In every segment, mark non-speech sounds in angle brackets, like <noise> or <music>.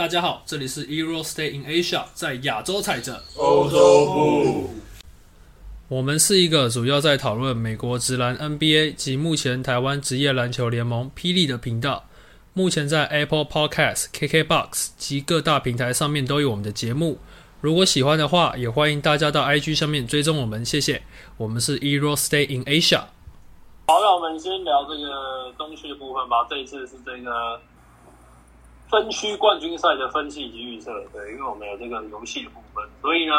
大家好，这里是 Euro Stay in Asia，在亚洲踩着。欧洲步，我们是一个主要在讨论美国职篮 NBA 及目前台湾职业篮球联盟霹雳的频道。目前在 Apple Podcast、KKBox 及各大平台上面都有我们的节目。如果喜欢的话，也欢迎大家到 IG 上面追踪我们，谢谢。我们是 Euro Stay in Asia。好，那我们先聊这个东区的部分吧。这一次是这个分区冠军赛的分析以及预测，对，因为我们有这个游戏的部分，所以呢，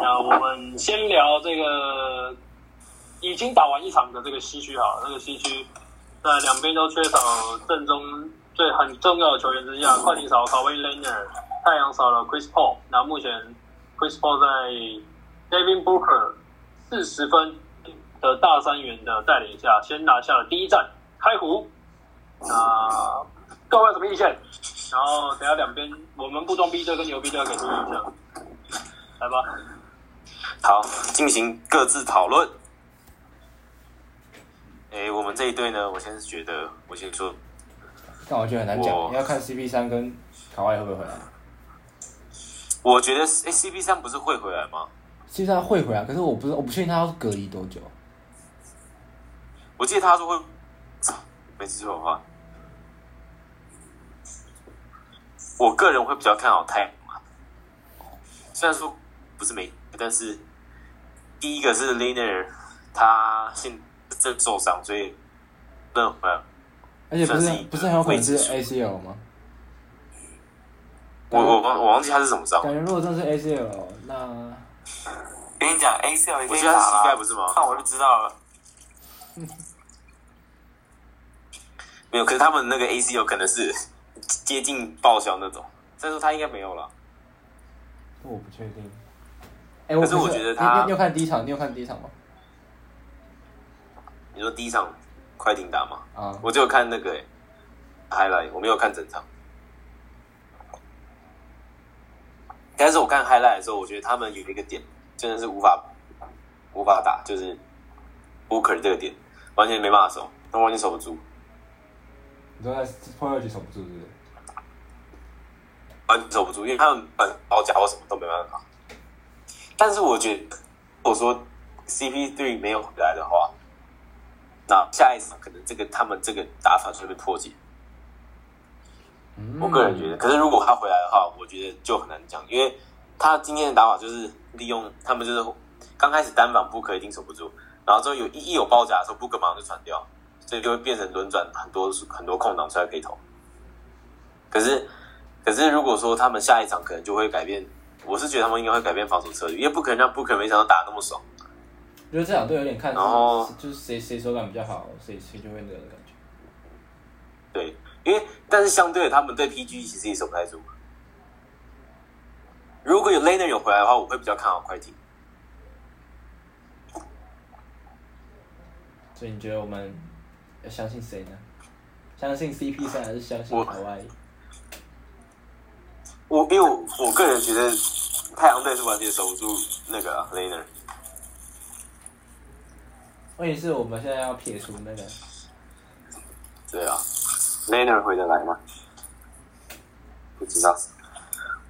那我们先聊这个已经打完一场的这个西区好了，这个西区在两边都缺少正中最很重要的球员之下，快艇少了 Kawhi Leonard，太阳少了 Chris Paul，那目前 Chris Paul 在 Devin Booker 四十分的大三元的带领下，先拿下了第一战开胡。那各位有什么意见？然后等下两边我们不装逼队跟牛逼队给出意见，来吧。好，进行各自讨论。哎，我们这一队呢，我先是觉得，我先说，但我觉得很难讲，你要看 CP 三跟卡哇伊会不会回来。我觉得哎，CP 三不是会回来吗？CP 三会回来，可是我不知我不确定他要隔离多久。我记得他说会，没记错的话，我个人会比较看好太阳嘛。虽然说不是没，但是第一个是 Liner，他现正受伤，所以不能回。而且不是是不是很有可能是未知数 ACL 吗？我我忘我忘记他是什么伤，感觉如果真是 ACL，那跟你讲，ACL 已我记得他是经打了，膝盖不是吗？看我就知道了。<laughs> 没有，可是他们那个 ACL 可能是接近报销那种，所以说他应该没有了。这我不确定。哎、我可是我觉得他你有看第一场？你有看第一场吗？你说第一场快艇打吗？啊，我就有看那个、欸、highlight，我没有看整场。但是我看 highlight 的时候，我觉得他们有一个点真的是无法无法打，就是 Booker 这个点完全没办法守，他完全守不住，你说在 p o 局守不住是不是？完全守不住，因为他们本包夹或什么都没办法。但是我觉得，如果说 CP3 没有回来的话，那下一场可能这个他们这个打法就会被破解。嗯我个人觉得，可是如果他回来的话，我觉得就很难讲，因为他今天的打法就是利用他们就是刚开始单防布克一定守不住，然后之后有一一有包夹的时候，布克马上就传掉，所以就会变成轮转很多很多空档出来可以投。可是可是如果说他们下一场可能就会改变，我是觉得他们应该会改变防守策略，因为不可能让布克没想到打那么爽。我觉得这两队有点看是，然后就是谁谁手感比较好，谁谁就会那个的感觉。对，因为但是相对的，他们对 PG 其实也守不太住。如果有 Laner 有回来的话，我会比较看好快艇。所以你觉得我们要相信谁呢？相信 CP 三还是相信我卡哇伊？我因为我我个人觉得太阳队是完全守不住那个、啊、Laner。问题是我们现在要撇除那个，对啊，Laner 回得来吗？不知道，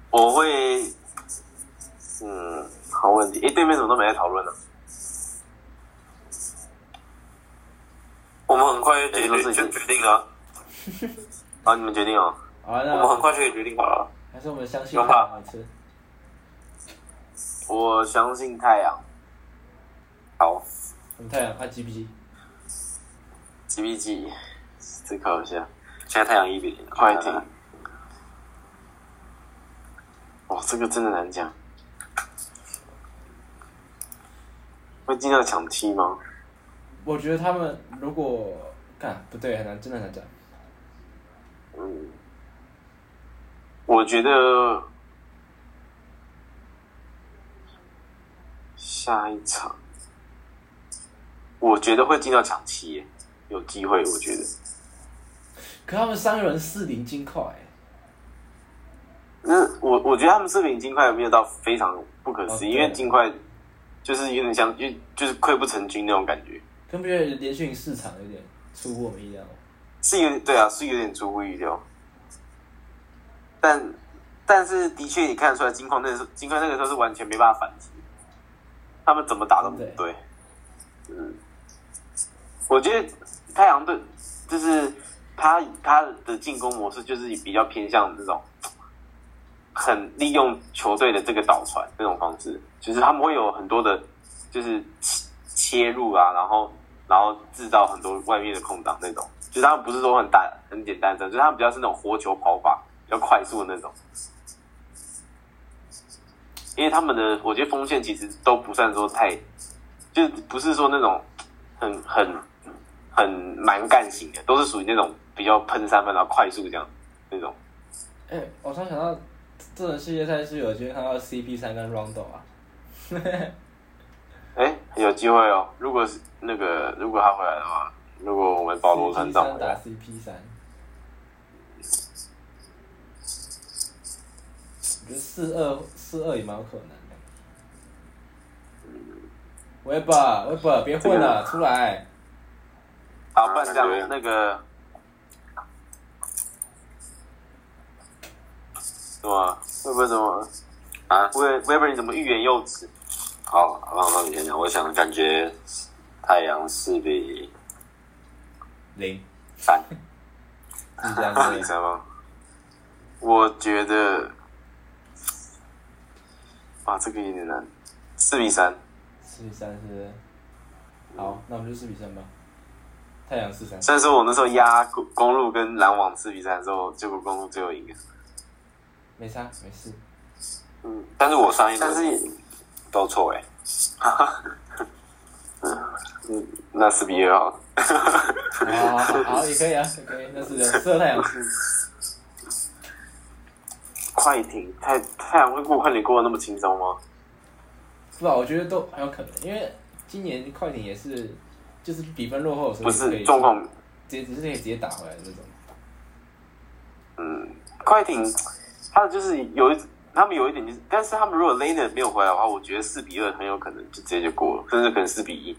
我会，嗯，好问题。诶，对面怎么都没在讨论呢？我们很快就决定了，啊，你们决定哦。我们很快就可以决定好了。还是我们相信太阳一次。我相信太阳。好我们太阳他 G 不 G？，G B G，思考一下。现在太阳一比零，快艇。哇，这个真的难讲。会尽量抢七吗？我觉得他们如果干不对，很难，真的很难讲。嗯，我觉得下一场，我觉得会进到抢七耶，有机会，我觉得。可他们三个人四零金块、那我我觉得他们四零金块没有到非常不可思议，哦因为金块就是有点像，就就是溃不成军那种感觉，可不觉得连续赢四场有点出乎我们意料？是有对啊，是有点出乎意料。但但是的确你看得出来，金矿那个时候金矿那个时候是完全没办法反击，他们怎么打都不对。嗯，我觉得太阳队就是他他的进攻模式就是比较偏向这种很利用球队的这个导传这种方式，就是他们会有很多的，就是切切入啊，然后然后制造很多外面的空档那种，就是他们不是说很单很简单的，就是他们比较是那种活球跑法，比较快速的那种。因为他们的，我觉得锋线其实都不算说太，就不是说那种很很很蛮干型的，都是属于那种比较喷三分然后快速这样那种。哎、我突然想到，这轮世界赛是有机会看到 CP 三跟 Rondo 啊。<laughs> 哎，有机会哦。如果是那个，如果他回来的话，如果我们保罗团长打，CP 三，我觉得四二四二也蛮有可能的。Weber Weber 别混了，出来！好，不然这样那个什么？会不会怎么啊，威威伯你怎么欲言又止？好，让让你先讲。我想感觉太阳是比零，三，是这样比子。赛吗？我觉得，啊，这个有点难，四比三。四比三是，好，那我们就四比三吧。太阳四三，虽然说我那时候压公公路跟篮网四比三的时候，结果公路最后赢了。没差，没事。嗯，但是我上一轮但是都错哎。<laughs> 嗯，那四比二好了。好好好，好也可以啊，也可以。那是适合太阳输。快艇太太阳会过快艇过得那么轻松吗？不知道，我觉得都很有可能，因为今年快艇也是，就是比分落后的时候不是状况，直接只是可以直接打回来的那种。嗯，快艇他的就是有一，他们有一点就是，但是他们如果 Laner 没有回来的话，我觉得四比二很有可能就直接就过了，甚至可能四比一。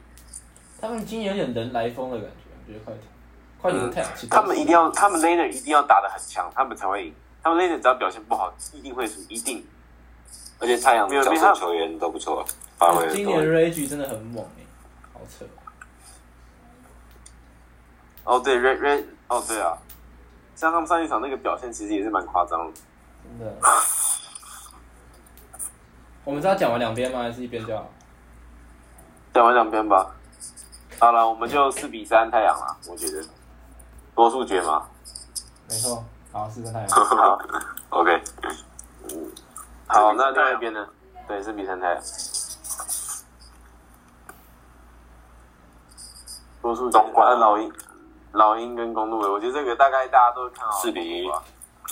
他们今年有点人来疯的感觉，我觉得快艇，快艇跟太他们一定要，他们 Laner 一定要打的很强，他们才会赢。他们 Laner 只要表现不好，一定会输，一定。而且太阳角色球员都不错，发挥的今年都 Rage 真的很猛哎、好扯。哦，对，Red Red，哦，对啊，像他们上一场那个表现，其实也是蛮夸张的。真的。我们是要讲完两边吗？还是一边就好？讲完两边吧。好了，我们就四比三太阳了，我觉得多数决嘛。没错，好，四分太阳。<laughs> 好，OK。好，那另外一边呢？对，是比三太阳。多数决东莞啊老鹰，老鹰跟公路，我觉得这个大概大家都看好四比一。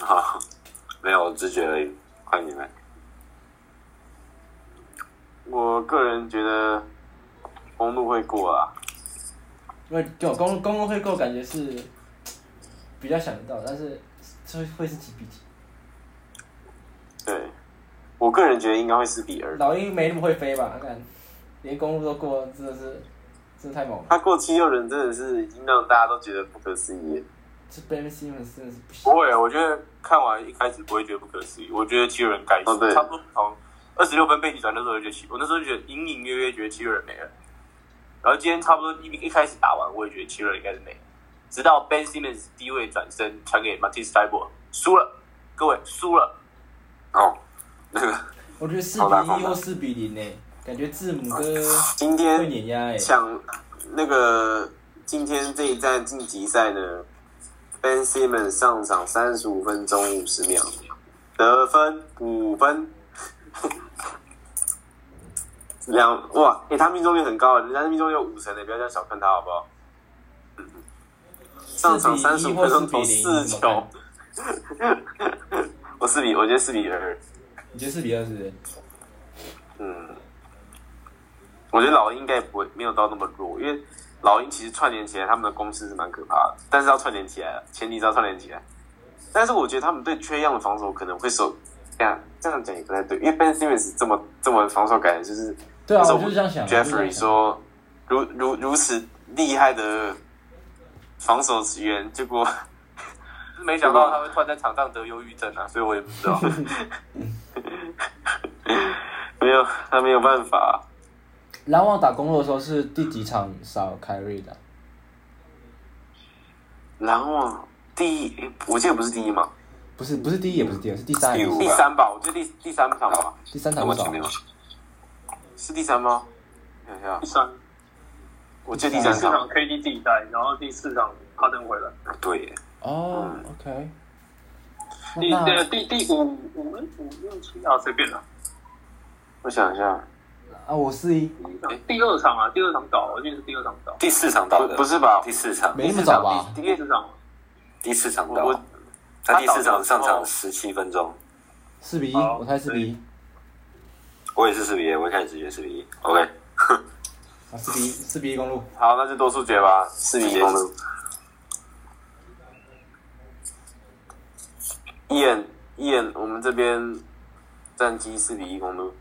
好，<laughs> 没有直觉而已，快你来。我个人觉得公路会过啊。因为就公公路会过，感觉是比较想得到，但是这会是几比几？对，我个人觉得应该会四比二。老鹰没那么会飞吧？看，连公路都过，真的是真的太猛了。他过七六人真的是已经让大家都觉得不可思议了。这 Ben Simmons 真的是不行不。会，我觉得看完一开始不会觉得不可思议，我觉得七六人该死，哦对差不多从二十六分被逆转那时候就觉得七，我那时候就觉得隐隐约约觉得七六人没了。然后今天差不多一一开始打完，我也觉得七六人应该是没了，直到 Ben Simmons 低位转身传给 Matisse t y b o 输了，各位输了，哦，那个我觉得四比一又四比零呢，感觉字母哥会今天碾压哎。抢那个今天这一站晋级赛呢，Ben Simmons 上场三十五分钟五十秒，得分五分，两哇，诶、他命中率很高，人家命中率有五成的，不要这样小看他好不好？上场三十五分钟投四球，<laughs> 我四比，我觉得四比二。你觉得四比二是？嗯，我觉得老鹰应该不会没有到那么弱，因为老鹰其实串联起来，他们的攻势是蛮可怕的，但是要串联起来了，前提是要串联起来。但是我觉得他们对缺样的防守可能会受，这样这样讲也不太对，因为 Ben Simmons 这么这么防守感，就是对啊，我就是这样想。Jeffrey，说，如如如此厉害的防守员，结果 <laughs> 没想到他会突然在场上得忧郁症啊，所以我也不知道。<laughs> 没有，他没有办法。篮网打公路的时候是第几场少凯瑞的？篮网第一，我记得不是第一吗，不是不是第一也不是第二，是第三第第三吧，我记得第第三场吧，第三场我前面有是第三吗？看一下第，三，我记得第三场第四场。KD 自己带，然后第四场哈登回来，对耶，哦，OK。第那呃第第五五五六七啊随便了。我想一下，啊，我四一，第二场啊，第二场倒，我记得是第二场倒，第四场到不的，不是吧？第四场，没那么早吧？第第四场第四场我我到，他第四场上场十七分钟，四比一，我猜四比一，我也是四比一，我一开始直觉四比一，OK，<laughs> 啊，四比一，四比一公路。好，那就多数决吧，四比一公路。一眼一眼，我们这边战绩四比一公路。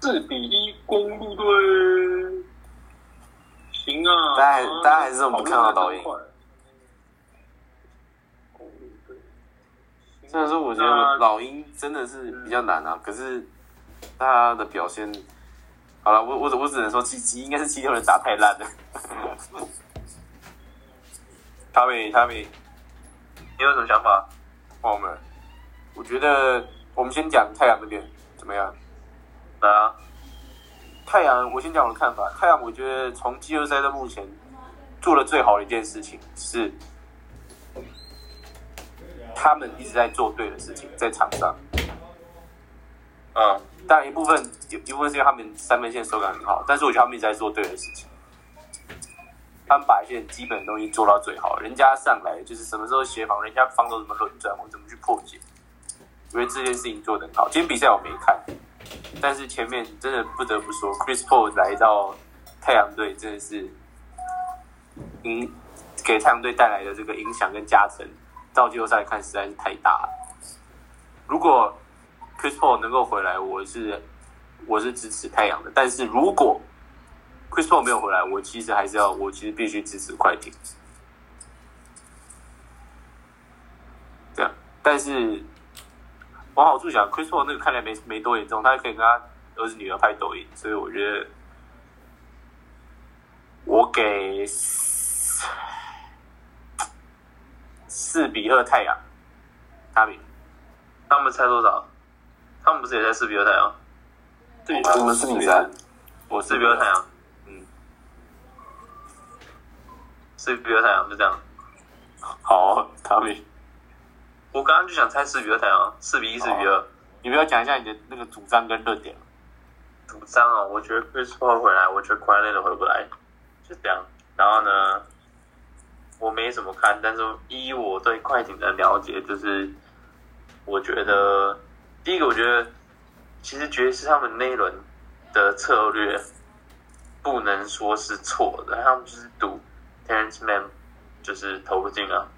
四比一公路队，行啊，大家大家还是我们看到导演公路队虽然说我觉得老鹰真的是比较难啊，可是大家的表现，好了，我我我只能说七七应该是七六人打太烂了。<laughs> 他米他米，你有什么想法？帮我们，我觉得我们先讲太阳这边怎么样？来啊，太阳，我先讲我的看法。太阳，我觉得从季后赛到目前做的最好的一件事情是。他们一直在做对的事情，在场上。嗯，但一部分有一部分是因为他们三分线手感很好，但是我觉得他们一直在做对的事情。他们把一些基本的东西做到最好，人家上来就是什么时候协防，人家防守怎么轮转，我怎么去破解。因为这件事情做得很好。今天比赛我没看，但是前面真的不得不说，Chris Paul 来到太阳队真的是影给太阳队带来的这个影响跟加成。到季后赛看实在是太大了。如果 Chris Paul 能够回来，我是我是支持太阳的。但是如果 Chris Paul 没有回来，我其实还是要，我其实必须支持快艇。这样，但是往好处想，Chris Paul 那个看来没没多严重，他可以跟他儿子女儿拍抖音，所以我觉得我给。四比二太阳，他们他们猜多少？他们不是也在四比二太阳？对，我们四比三，我四比二太阳，嗯，四比二太阳就这样。好，他们，我刚刚就想猜四比二太阳，四比一，四比二。你不要讲一下你的那个主张跟论点。主张哦，我觉得 Chris Paul 回来，我觉得 q u a n 回不来，就这样。然后呢？我没怎么看，但是依我对快艇的了解，就是我觉得第一个，我觉得其实爵士他们那一轮的策略不能说是错的，他们就是赌 Terrence Man 就是投不进啊，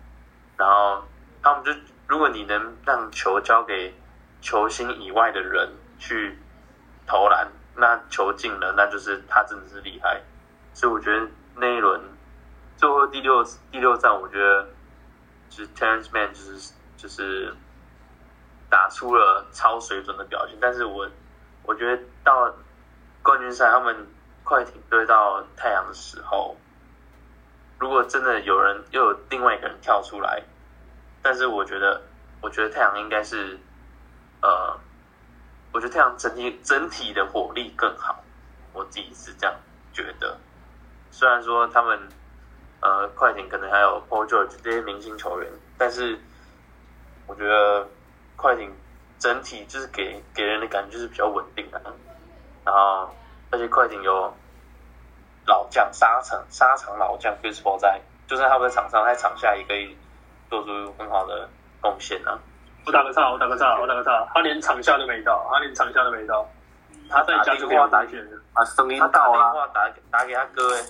然后他们就如果你能让球交给球星以外的人去投篮，那球进了，那就是他真的是厉害，所以我觉得那一轮。最后第六第六站，我觉得就是 Terrence Mann 就是就是打出了超水准的表现，但是我我觉得到冠军赛，他们快艇对到太阳的时候，如果真的有人又有另外一个人跳出来，但是我觉得我觉得太阳应该是呃，我觉得太阳整体整体的火力更好，我自己是这样觉得，虽然说他们。呃，快艇可能还有 Paul George 这些明星球员，但是我觉得快艇整体就是给给人的感觉就是比较稳定的，然后而且快艇有老将沙场沙场老将 Chris Paul 在，就算他不在场上，在场下也可以做出很好的贡献啊。我打个岔，我打个岔，我打个岔，他连场下都没到，他连场下都没到，他在家就给我打选的，啊，声音他打电到了，话打打给他哥哎。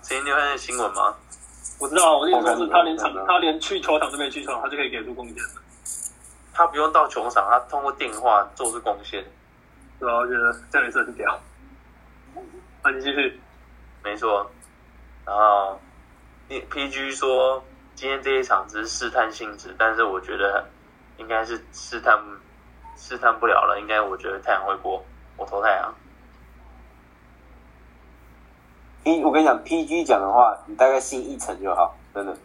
今天你有看见新闻吗？我知道，我跟你说是他连场，他连去球场都没去球场，他就可以给出贡献他不用到球场，他通过电话做出贡献。对啊，我觉得这样也是很屌。那你继续。没错。然后你 PG 说今天这一场只是试探性质，但是我觉得应该是试探试探不了了，应该我觉得太阳会过，我投太阳。P 我跟你讲，PG 讲的话，你大概信一层就好，真的。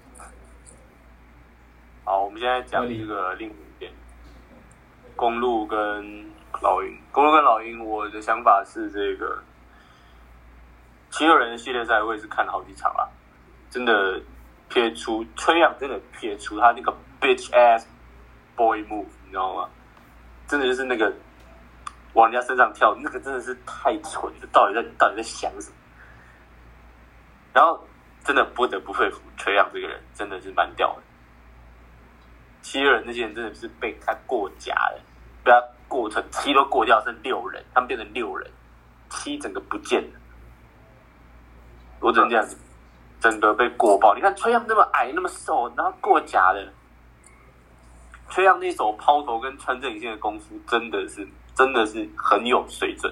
好，我们现在讲这个另一点，公路跟老鹰。公路跟老鹰，我的想法是这个七六人系列赛，我也是看了好几场啦。真的撇除崔杨，真的撇除他那个 bitch ass boy move，你知道吗？真的就是那个往人家身上跳，那个真的是太蠢了，到底在到底在想什么？然后真的不得不佩服崔杨这个人，真的是蛮屌的。七六人那些人真的是被他过假了，被他过成七都过掉，剩六人，他们变成六人，七整个不见了。我只能这样子，整个被过爆。你看崔杨那么矮那么瘦，然后过假的，崔杨那手抛投跟穿正影线的功夫，真的是真的是很有水准。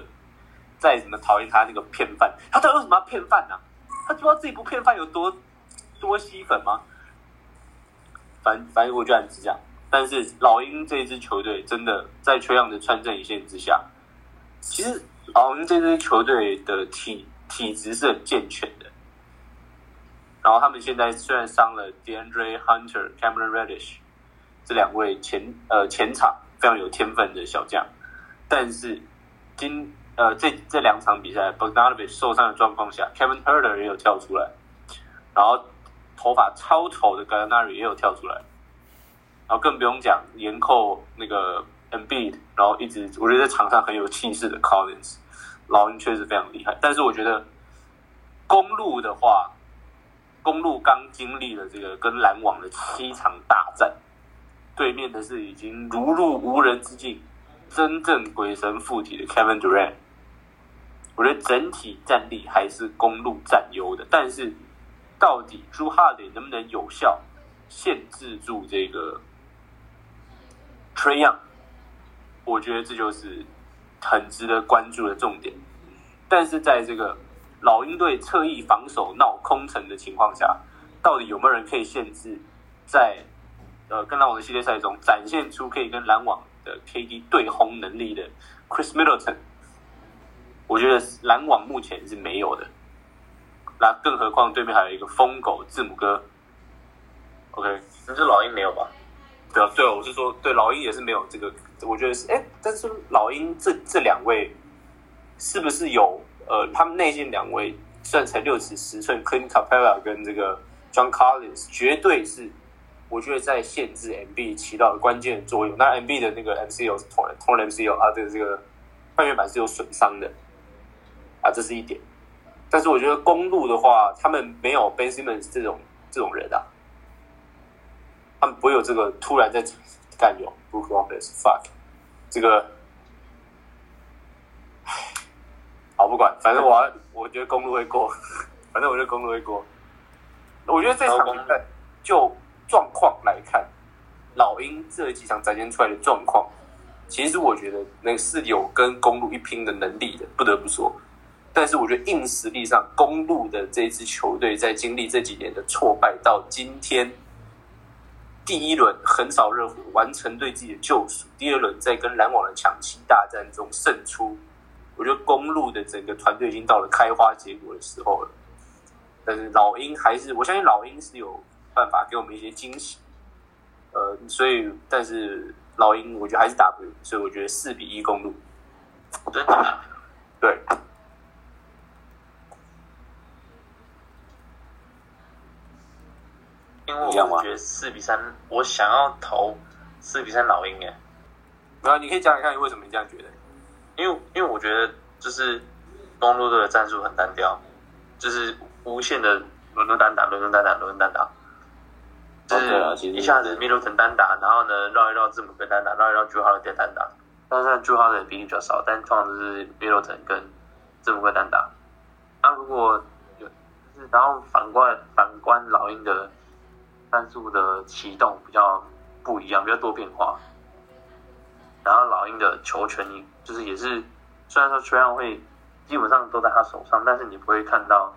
再怎么讨厌他那个骗饭，他到底为什么要骗饭呢、他知道自己不骗饭有多多吸粉吗？反反正我觉得很是这样。但是老鹰这支球队真的在缺样的穿针一线之下，其实老鹰这支球队的体体质是很健全的。然后他们现在虽然伤了 DeAndre Hunter、Cameron Reddish 这两位前呃前场非常有天分的小将，但是今呃这这两场比赛 Bogdanovich 受伤的状况下，Kevin Herter 也有跳出来，然后头发超丑的 g a l n a r i 也有跳出来，然后更不用讲严扣那个 Embiid，然后一直我觉得在场上很有气势的 Collins，老鹰确实非常厉害，但是我觉得公路的话，公路刚经历了这个跟篮网的七场大战，对面的是已经如入无人之境。真正鬼神附体的 Kevin Durant，我觉得整体战力还是公路占优的，但是到底 Drew Holiday 能不能有效限制住这个 Trey Young？我觉得这就是很值得关注的重点。但是在这个老鹰队侧翼防守闹空城的情况下，到底有没有人可以限制在呃跟篮网的系列赛中展现出可以跟篮网的 KD 对轰能力的 Chris Middleton，我觉得篮网目前是没有的。那更何况对面还有一个疯狗字母哥。OK，那这老鹰没有吧？对啊，对啊，我是说，对老鹰也是没有这个，我觉得是哎，但是老鹰这这两位是不是有呃，他们内线两位虽然才六尺十寸，Clint Capella 跟这个 John Collins 绝对是。我觉得在限制 MB 起到关键的作用。那 MB 的那个 MCO 是同同 MCO 啊，这个这个半月板是有损伤的啊，这是一点。但是我觉得公路的话，他们没有 Ben Simmons 这种这种人啊，他们不会有这个突然在干有 Brook Lopez fuck 这个。好，不管，反正我要，<laughs> 我觉得公路会过，反正我觉得公路会过。我觉得这场比赛就。状况来看，老鹰这几场展现出来的状况，其实我觉得那是有跟公路一拼的能力的，不得不说。但是我觉得硬实力上，公路的这支球队在经历这几年的挫败，到今天第一轮横扫热火，完成对自己的救赎；第二轮在跟篮网的抢七大战中胜出。我觉得公路的整个团队已经到了开花结果的时候了。但是老鹰还是，我相信老鹰是有。办法给我们一些惊喜，呃，所以但是老鹰我觉得还是打不赢，所以我觉得四比一公路，真的，对，因为我觉得四比三，我想要投四比三老鹰哎，没有你可以讲讲看你为什么你这样觉得？因为因为我觉得就是公路队的战术很单调，就是无限的轮轮单打，轮轮单打，轮轮单打。就是一下子 Middleton 单打，然后呢绕一绕字母哥单打，绕一绕 Drew Holiday 单打。但是 Drew Holiday 比例比较少，但通常都是 Middleton 跟字母哥单打。那如果有，然后反观反观老鹰的战术的启动比较不一样，比较多变化。然后老鹰的球权，你就是也是虽然说球量会基本上都在他手上，但是你不会看到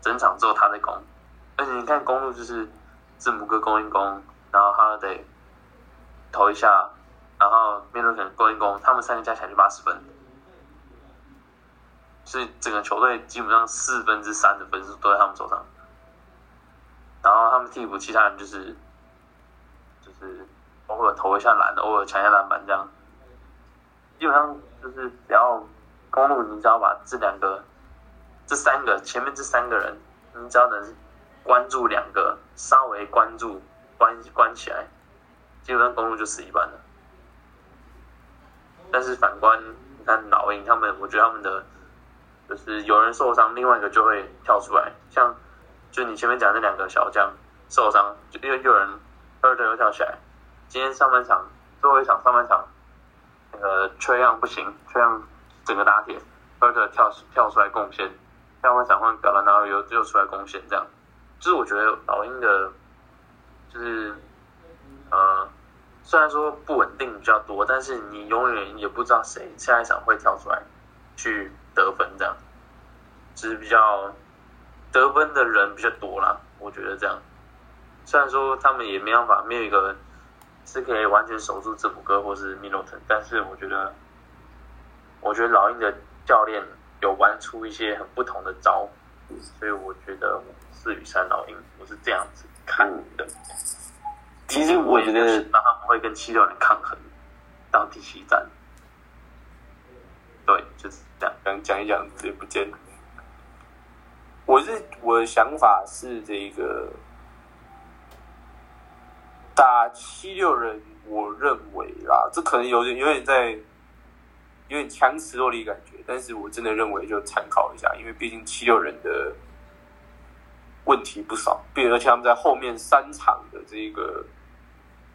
整场之后他在攻。而且你看公路就是字母哥攻一攻，然后哈得投一下，然后面对可能攻一攻，他们三个加起来就八十分，所以整个球队基本上四分之三的分数都在他们手上。然后他们替补其他人就是就是偶尔投一下篮，偶尔抢一下篮板这样，基本上就是只要公路，你只要把这两个、这三个前面这三个人，你只要能关注两个，稍微关注关关起来，基本上公路就死一半了。但是反观你看老鹰他们，我觉得他们的就是有人受伤，另外一个就会跳出来，像。就你前面讲那两个小将受伤，就又又有人二队又跳起来。今天上半场最后一场上半场，那个缺氧不行，缺氧整个打铁，二队跳跳出来贡献。下半场换表了，然后又又出来贡献，这样。就是我觉得老鹰的，就是呃，虽然说不稳定比较多，但是你永远也不知道谁下一场会跳出来去得分，这样，就是比较。得分的人比较多啦，我觉得这样。虽然说他们也没办法，没有一个人是可以完全守住字母哥或是米洛特，但是我觉得，我觉得老鹰的教练有玩出一些很不同的招，所以我觉得四比三老鹰，我是这样子看的。其实我觉得，那他们会跟七六人抗衡到第七战。对，就是这样。刚讲一讲，直接不见了。我是我的想法是这个打七六人，我认为啦，这可能有点有点在有点强词夺理感觉，但是我真的认为就参考一下，因为毕竟七六人的问题不少，并而且他们在后面三场的这个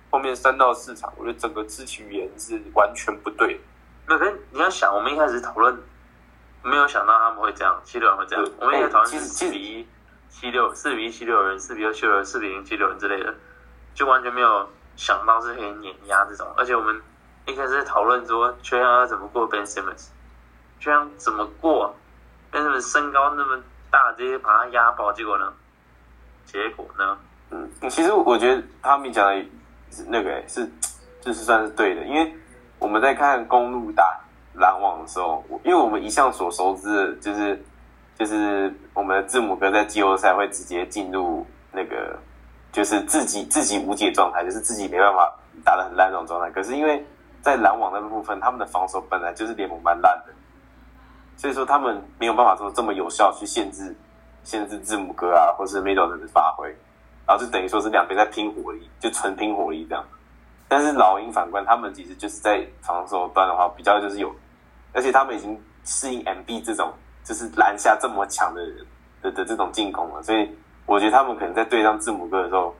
后面三到四场，我觉得整个肢体语言是完全不对。那跟你要想，我们一开始讨论。没有想到他们会这样，七六人会这样。我们也讨论是四比一、七六、四比一七六人、四比二七六人、四比零七六人之类的，就完全没有想到是可以碾压这种。而且我们一开始讨论说，缺氧要怎么过 Ben Simmons，缺氧怎么过？Ben Simmons 身高那么大，直接把他压爆，结果呢？结果呢？嗯，其实我觉得他们讲的那个是，就是算是对的，因为我们在看公路打。篮网的时候，因为我们一向所熟知的就是，就是我们的字母哥在季后赛会直接进入那个，就是自己自己无解状态，就是自己没办法打的很烂那种状态。可是因为在篮网那部分，他们的防守本来就是联盟蛮烂的，所以说他们没有办法说这么有效去限制限制字母哥啊，或是 Middleton 的发挥，然后就等于说是两边在拼火力，就纯拼火力这样。但是老鹰反观，他们其实就是在防守端的话，比较就是有。而且他们已经适应 MB 这种就是篮下这么强的人的的这种进攻了，所以我觉得他们可能在对上字母哥的时候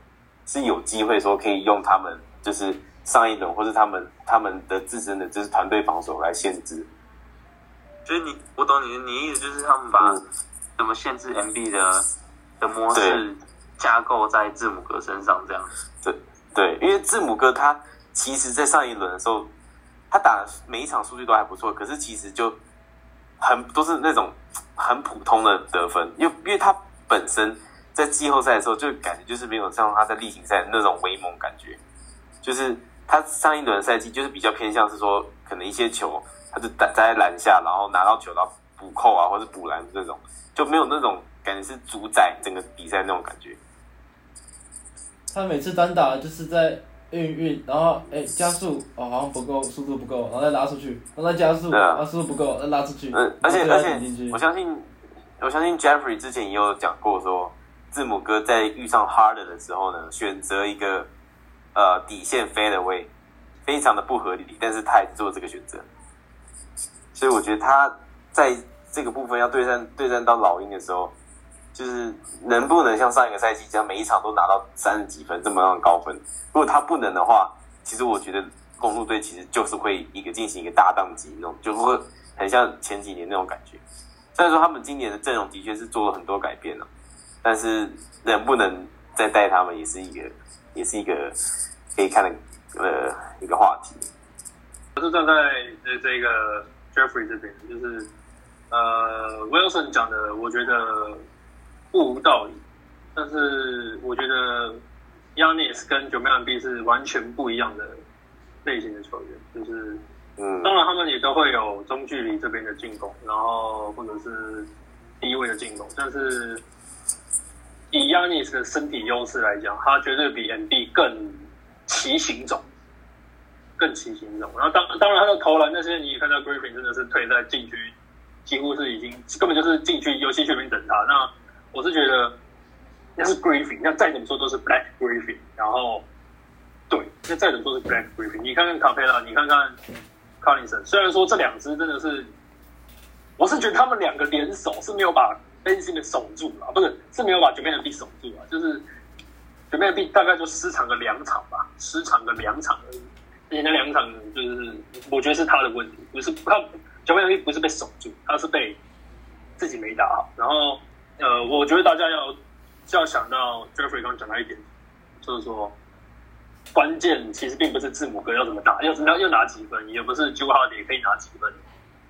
是有机会说可以用他们就是上一轮或是他们他们的自身的就是团队防守来限制。所以你我懂你的你意思就是他们把怎么限制 MB 的的模式架构在字母哥身上这样子。对对，因为字母哥他其实在上一轮的时候。他打每一场数据都还不错，可是其实就很都是那种很普通的得分，因为因为他本身在季后赛的时候就感觉就是没有像他在例行赛那种威猛感觉，就是他上一轮赛季就是比较偏向是说可能一些球他就打在篮下，然后拿到球然后补扣啊或者补篮这种，就没有那种感觉是主宰整个比赛那种感觉。他每次单打就是在。运运，然后哎加速哦好像不够，速度不够，然后再拉出去，然后再加速，啊速度不够，再拉出去。嗯，而且而且，我相信我相信 Jeffrey 之前也有讲过说，字母哥在遇上 Harder 的时候呢，选择一个呃底线 fade away，非常的不合理，但是他也做这个选择。所以我觉得他在这个部分要对战对战到老鹰的时候。就是能不能像上一个赛季这样每一场都拿到三十几分这么样的高分？如果他不能的话，其实我觉得公路队其实就是会一个进行一个大档级那种，就会很像前几年那种感觉。虽然说他们今年的阵容的确是做了很多改变了，但是能不能再带他们也是一个，也是一个可以看的呃一个话题。我是站在这这个 Jeffrey 这边，就是呃 Wilson 讲的，我觉得。不无道理，但是我觉得 Yanis 跟九 m B 是完全不一样的类型的球员，就是嗯，当然他们也都会有中距离这边的进攻，然后或者是低位的进攻，但是以 Yanis 的身体优势来讲，他绝对比 M B 更骑行种，更骑行种。然后当当然他的投篮那些，你也看到 Griffin 真的是推在禁区，几乎是已经根本就是禁区游戏区里面等他。那我是觉得。那是 Griffin，那再怎么说都是 Black Griffin。然后，对，那再怎么说是 Black Griffin。你看看卡佩拉，你看看 Collins。虽然说这两只真的是，我是觉得他们两个联手是没有把 Ben s i m m o n 守住啊，不是是没有把 j a m a B 守住啊，就是 j a m a B 大概就失常个两场吧，失常个两场而已。而且那两场就是我觉得是他的问题，不是他 j a m a B 不是被守住，他是被自己没打好。然后，呃，我觉得大家要。就要想到 Jeffrey 刚讲到一点，就是说，关键其实并不是字母哥要怎么打，要要要拿几分，也不是 j u h a r 可以拿几分。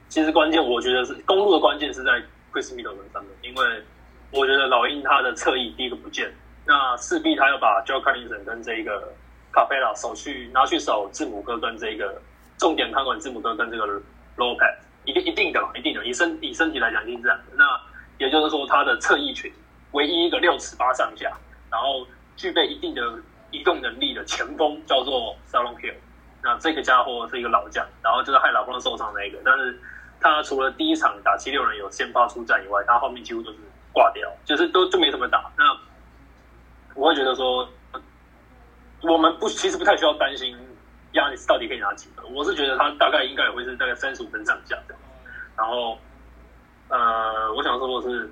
其实关键我觉得是公路的关键是在 Chris Middleton 上面，因为我觉得老鹰他的侧翼第一个不见，那势必他要把 Joe Collins 跟这一个卡佩拉守去拿去守字母哥跟这个重点看管字母哥跟这个 Lopez，一定一定的嘛，一定的，以身以身体来讲一定是这样的。那也就是说他的侧翼群。唯一一个六尺八上下，然后具备一定的移动能力的前锋叫做 Salon Hill。那这个家伙是一个老将，然后就是害老公受伤那一个。但是他除了第一场打七六人有先发出战以外，他后面几乎都是挂掉，就是都就没怎么打。那我会觉得说，我们不其实不太需要担心亚尼斯到底可以拿几分。我是觉得他大概应该也会是大概三十五分上下的。然后呃，我想说的是。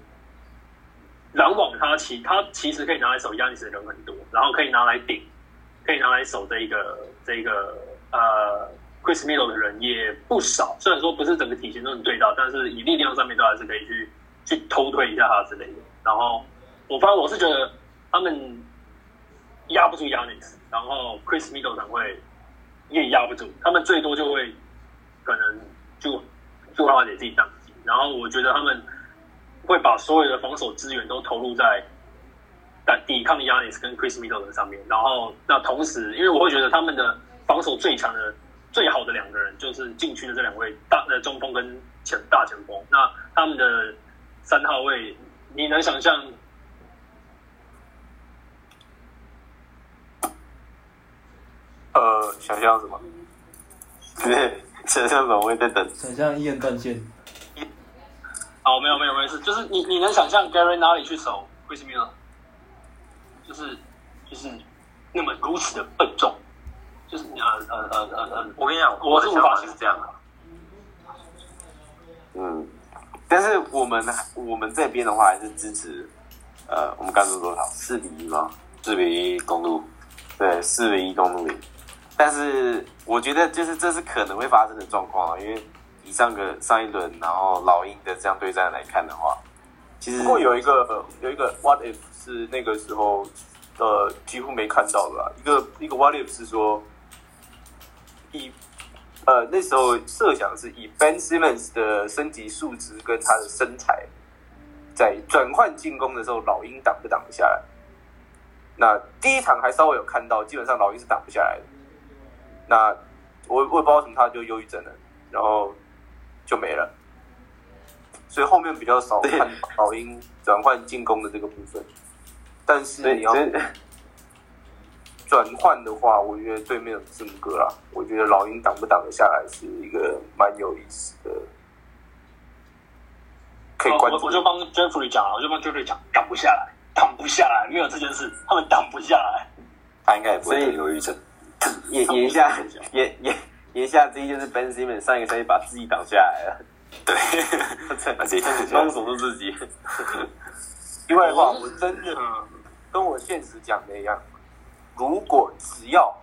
篮网他其他其实可以拿来守亚尼斯的人很多，然后可以拿来顶，可以拿来守这一个这一个呃 Chris Middle 的人也不少。虽然说不是整个体型都能对到，但是以力量上面都还是可以去去偷推一下他之类的。然后我反正我是觉得他们压不住亚尼斯，然后 Chris Middle 能会也压不住，他们最多就会可能就就让他给自己当机。然后我觉得他们。会把所有的防守资源都投入在在抵抗 Yanis 跟 Chris Middleton 上面，然后那同时，因为我会觉得他们的防守最强的、最好的两个人就是禁区的这两位大呃中锋跟前大前锋。那他们的三号位，你能想象？呃，想象什么？对，<laughs> 想象什么？我也在等。想象一言断线。哦，没有没有没事，就是你你能想象 Gary 哪里去守 Chris Miller，就是就是那么如此的笨重，就是呃呃呃呃呃，我跟你讲，我是无法是这样的。嗯，但是我们我们这边的话还是支持，呃，我们刚说多少四比一吗？四比一公路，对，四比一公路赢。但是我觉得就是这是可能会发生的状况啊，因为。以上个上一轮，然后老鹰的这样对战来看的话，其实不过有一个有一个 what if 是那个时候呃几乎没看到的，一个一个 what if 是说以呃那时候设想是以 Ben Simmons 的身体素质跟他的身材，在转换进攻的时候，老鹰挡不挡得下来？那第一场还稍微有看到，基本上老鹰是挡不下来的。那我我也不知道为什么，他就忧郁症了，然后。就没了，所以后面比较少看老鹰转换进攻的这个部分。但是你要转换的话，我觉得对面有字母哥啦，我觉得老鹰挡不挡得下来是一个蛮有意思的。可以关注。我就帮 Jeffrey 讲了，我就帮 Jeffrey 讲，挡不下来，挡不下来，没有这件事，他们挡不下来。他应该也不会有忧郁症。<laughs> 演演一下，演演。言下之意就是 Ben Simmons 上一个赛季把自己挡下来了，对，把自己封锁住自己。另外的话，我真的跟我现实讲的一样，如果只要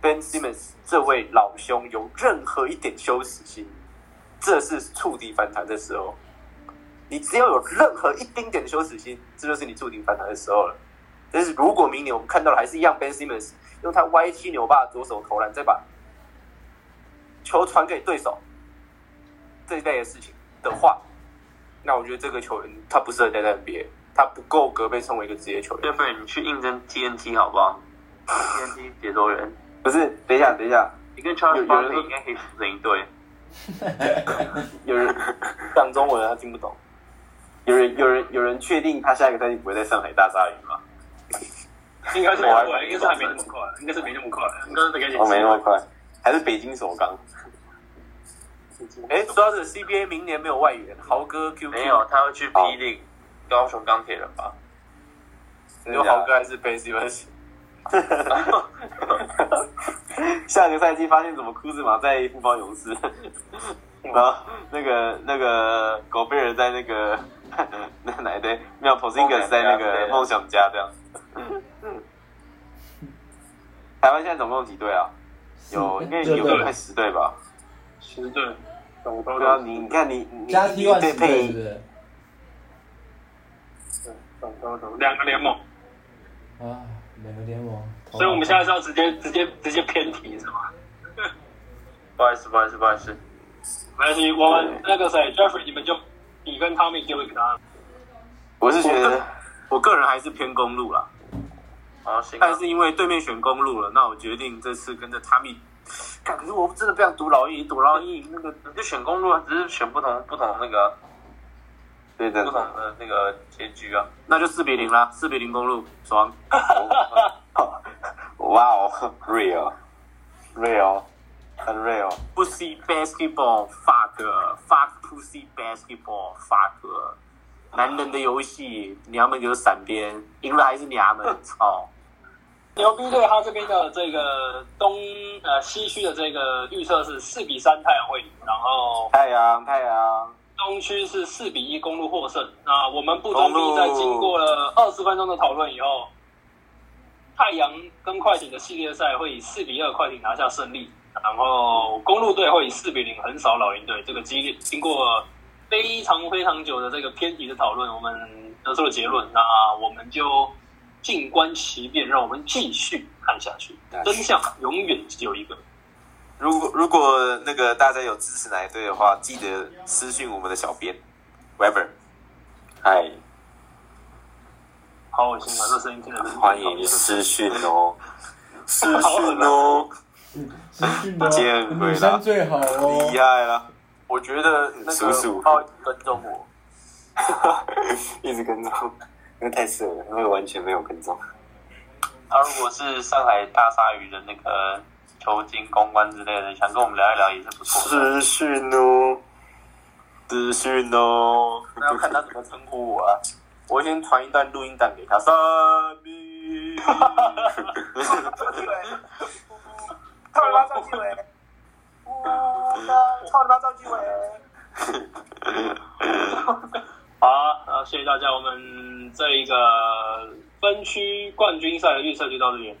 Ben Simmons 这位老兄有任何一点羞耻心，这是触底反弹的时候。你只要有任何一丁点的羞耻心，这就是你触底反弹的时候了。但是如果明年我们看到了还是一样，Ben Simmons 用他歪七扭八的左手投篮，再把球传给对手这一类的事情的话，那我觉得这个球员他不适合待在 NBA。他不够格被称为一个职业球员。对不对？你去应征 TNT 好不好？TNT 解说员不是？等一下，等一下，你跟 Charles Barkley 应该可以组成一队。<laughs> 有人讲中文，他听不懂。有人有人有人确定他下一个赛季不会在上海大鲨鱼吗？应该是不会，应该是还没那么快，应该是没那么快，应该是得给哦，没那么快，还是北京首钢。哎，说到这 CBA 明年没有外援，豪哥 Q 没有，他会去霹雳高雄钢铁人吧？你说豪哥还是 b a s e m a n 下个赛季发现怎么库兹马在富邦勇士，<laughs> 然后那个那个狗贝尔在那个 <laughs> 那哪队？没有 Posingers 在那个梦想家这样。<laughs> 台湾现在总共几队啊？有应该有快十队吧？十队，对啊，你你看你你加 T 万十队是不是？两个联盟啊，两个联盟。所以我们现在是要直接直接直接偏题是吗？<laughs> 不好意思，不好意思，不好意思，没关系，我们那个谁，Jeffrey，你们就你跟 Tommy 丢一个他。我是觉得，我个人还是偏公路了。啊，行。但是因为对面选公路了，那我决定这次跟着他们。<laughs> 可是我真的不想赌老鹰，赌老鹰那个就选公路啊，只是选不同不同那个，对的，不同的那个结局啊。那就四比零啦，四比零公路，爽。哇哦，real，real，很 real。Pussy basketball，fuck，fuck pussy basketball，fuck。男人的游戏，娘们就是闪边，赢了还是娘们，操！牛逼队他这边的这个东呃西区的这个预测是四比三太阳会赢，然后太阳太阳东区是四比一公路获胜。那我们不装逼，在经过了二十分钟的讨论以后，太阳跟快艇的系列赛会以四比二快艇拿下胜利，然后公路队会以四比零横扫老鹰队。这个激烈经过非常非常久的这个偏题的讨论，我们得出了结论。那我们就。静观其变，让我们继续看下去。真相永远只有一个。如果如果那个大家有支持哪一队的话，记得私信我们的小编，Weber。嗨，好恶心啊！这声音听着欢迎私讯哦，<laughs> 私讯哦，私讯哦，<laughs> 见鬼了，最好哦，厉害了。我觉得那个他跟踪我，<laughs> 一直跟踪。那太色了，那个完全没有跟踪。他如果是上海大鲨鱼的那个球经公关之类的，想跟我们聊一聊也是不错。私讯哦，私讯哦，那要看他怎么称呼我啊。我先传一段录音档给他。<laughs> 三米。哈哈哈哈哈！赵继伟！操你妈赵继伟！好，谢谢大家。我们这一个分区冠军赛的预测就到这边。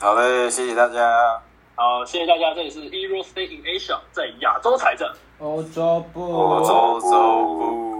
好嘞，谢谢大家。好，谢谢大家。这里是 Euro Stay in Asia，在亚洲财政欧洲不，欧洲不。